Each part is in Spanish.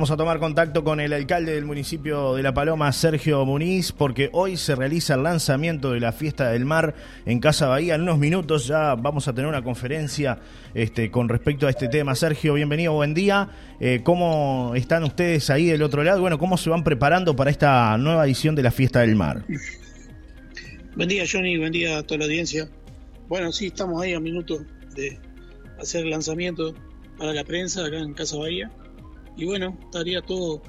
Vamos a tomar contacto con el alcalde del municipio de La Paloma, Sergio Muniz, porque hoy se realiza el lanzamiento de la fiesta del mar en Casa Bahía. En unos minutos ya vamos a tener una conferencia este, con respecto a este tema. Sergio, bienvenido, buen día. Eh, ¿Cómo están ustedes ahí del otro lado? Bueno, ¿cómo se van preparando para esta nueva edición de la fiesta del mar? Buen día, Johnny, buen día a toda la audiencia. Bueno, sí, estamos ahí a minutos de hacer el lanzamiento para la prensa acá en Casa Bahía. Y bueno, estaría todo,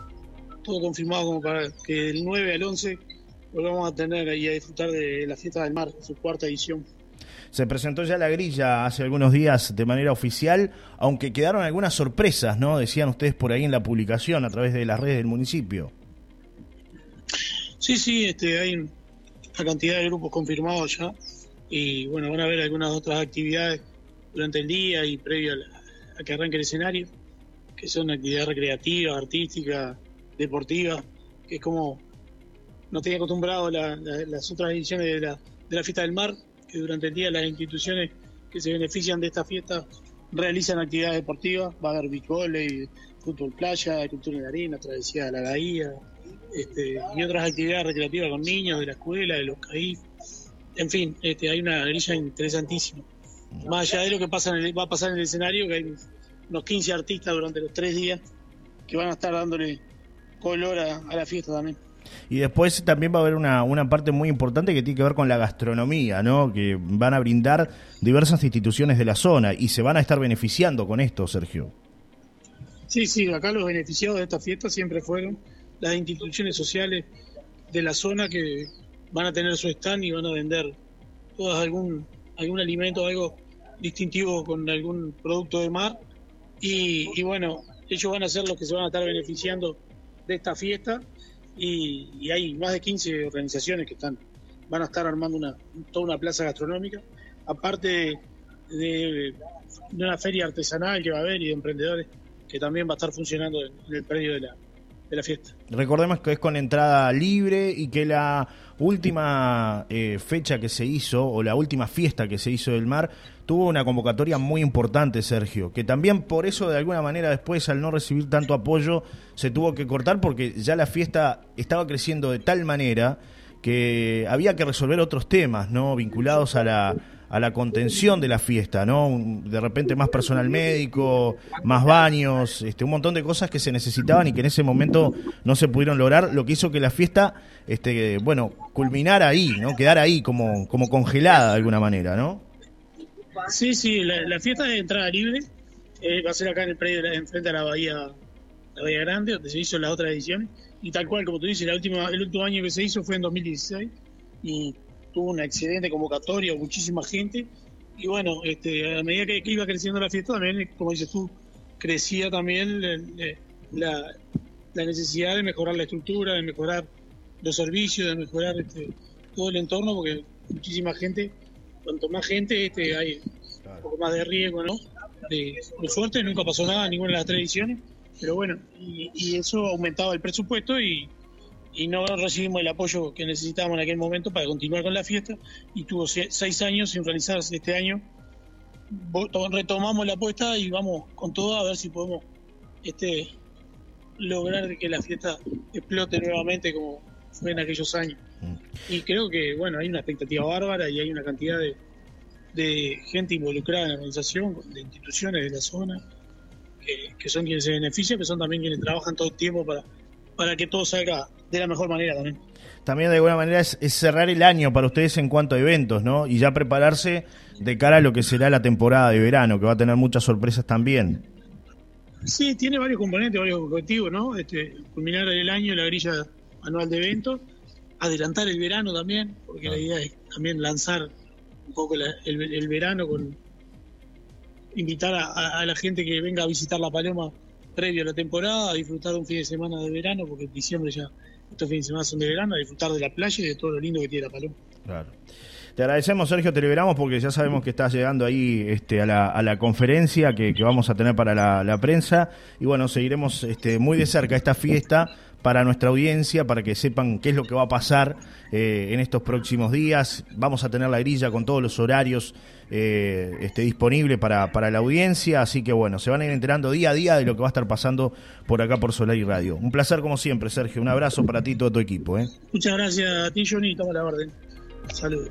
todo confirmado como para que del 9 al 11 volvamos a tener y a disfrutar de la fiesta del mar, su cuarta edición. Se presentó ya la grilla hace algunos días de manera oficial, aunque quedaron algunas sorpresas, ¿no? Decían ustedes por ahí en la publicación a través de las redes del municipio. Sí, sí, este, hay una cantidad de grupos confirmados ya y bueno, van a haber algunas otras actividades durante el día y previo a la, que arranque el escenario, que son actividades recreativas, artísticas, deportivas, que es como no tenía acostumbrado las otras ediciones de la, de la fiesta del mar, que durante el día las instituciones que se benefician de esta fiesta realizan actividades deportivas, va a haber beach fútbol playa, cultura de arena, travesía de la bahía, este, y otras actividades recreativas con niños de la escuela, de los CAIF. En fin, este, hay una grilla interesantísima. Más allá de lo que pasa en va a pasar en el escenario, que hay unos 15 artistas durante los tres días que van a estar dándole color a, la fiesta también. Y después también va a haber una, una, parte muy importante que tiene que ver con la gastronomía, ¿no? Que van a brindar diversas instituciones de la zona y se van a estar beneficiando con esto, Sergio. Sí, sí, acá los beneficiados de esta fiesta siempre fueron las instituciones sociales de la zona que van a tener su stand y van a vender todas algún algún alimento, algo distintivo con algún producto de mar. Y, bueno, ellos van a ser los que se van a estar beneficiando de esta fiesta. Y, hay más de 15 organizaciones que están van a estar armando una, toda una plaza gastronómica, aparte de, una feria artesanal que va a haber y de emprendedores que también va a estar funcionando en el predio de la, de la fiesta. Recordemos que es con entrada libre y que la última eh, fecha que se hizo, o la última fiesta que se hizo del mar, tuvo una convocatoria muy importante, Sergio, que también por eso de alguna manera después, al no recibir tanto apoyo, se tuvo que cortar porque ya la fiesta estaba creciendo de tal manera que había que resolver otros temas, ¿no? Vinculados a la a la contención de la fiesta, ¿no? De repente más personal médico, más baños, este, un montón de cosas que se necesitaban y que en ese momento no se pudieron lograr, lo que hizo que la fiesta, este, bueno, culminara ahí, ¿no? Quedara ahí como, como congelada de alguna manera, ¿no? Sí, sí, la, fiesta de entrada libre eh, va a ser acá en el predio, enfrente a la bahía, la bahía Grande, donde se hizo la otra edición, y tal cual, como tú dices, la última, el último año que se hizo fue en 2016, y tuvo una excelente convocatoria, muchísima gente. Y bueno, este, a medida que, iba creciendo la fiesta, también, como dices tú, crecía también la, necesidad de mejorar la estructura, de mejorar los servicios, de mejorar este, todo el entorno, porque muchísima gente, cuanto más gente, este, hay un poco más de riesgo, ¿no? De, de suerte, nunca pasó nada ninguna de las tres ediciones, pero bueno, y, y eso aumentaba el presupuesto y, y no recibimos el apoyo que necesitábamos en aquel momento para continuar con la fiesta y tuvo seis años sin realizarse este año. Retomamos la apuesta y vamos con todo a ver si podemos este, lograr que la fiesta explote nuevamente como fue en aquellos años. Mm. Y creo que, bueno, hay una expectativa bárbara y hay una cantidad de, de gente involucrada en la organización, de instituciones de la zona, que, que son quienes se benefician, que son también quienes trabajan todo el tiempo para, para que todo salga de la mejor manera también. También de alguna manera es, cerrar el año para ustedes en cuanto a eventos, ¿no? Y ya prepararse de cara a lo que será la temporada de verano, que va a tener muchas sorpresas también. Sí, tiene varios componentes, varios objetivos, ¿no? Este, culminar el año, la grilla anual de eventos, adelantar el verano también, porque la ah. idea es también lanzar un poco el, verano con invitar a, la gente que venga a visitar La Paloma previo a la temporada, a disfrutar un fin de semana de verano, porque en diciembre ya estos fines de semana son de verano, a disfrutar de la playa y de todo lo lindo que tiene la Paloma. Claro. Te agradecemos, Sergio, te liberamos porque ya sabemos que estás llegando ahí este, a, la, a la conferencia que, vamos a tener para la, prensa. Y bueno, seguiremos este, muy de cerca esta fiesta para nuestra audiencia, para que sepan qué es lo que va a pasar eh, en estos próximos días. Vamos a tener la grilla con todos los horarios eh, este, disponibles para, para la audiencia, así que bueno, se van a ir enterando día a día de lo que va a estar pasando por acá por Solar y Radio. Un placer como siempre, Sergio. Un abrazo para ti y todo tu equipo. ¿eh? Muchas gracias a ti, Johnny. Toma la orden. Saludos.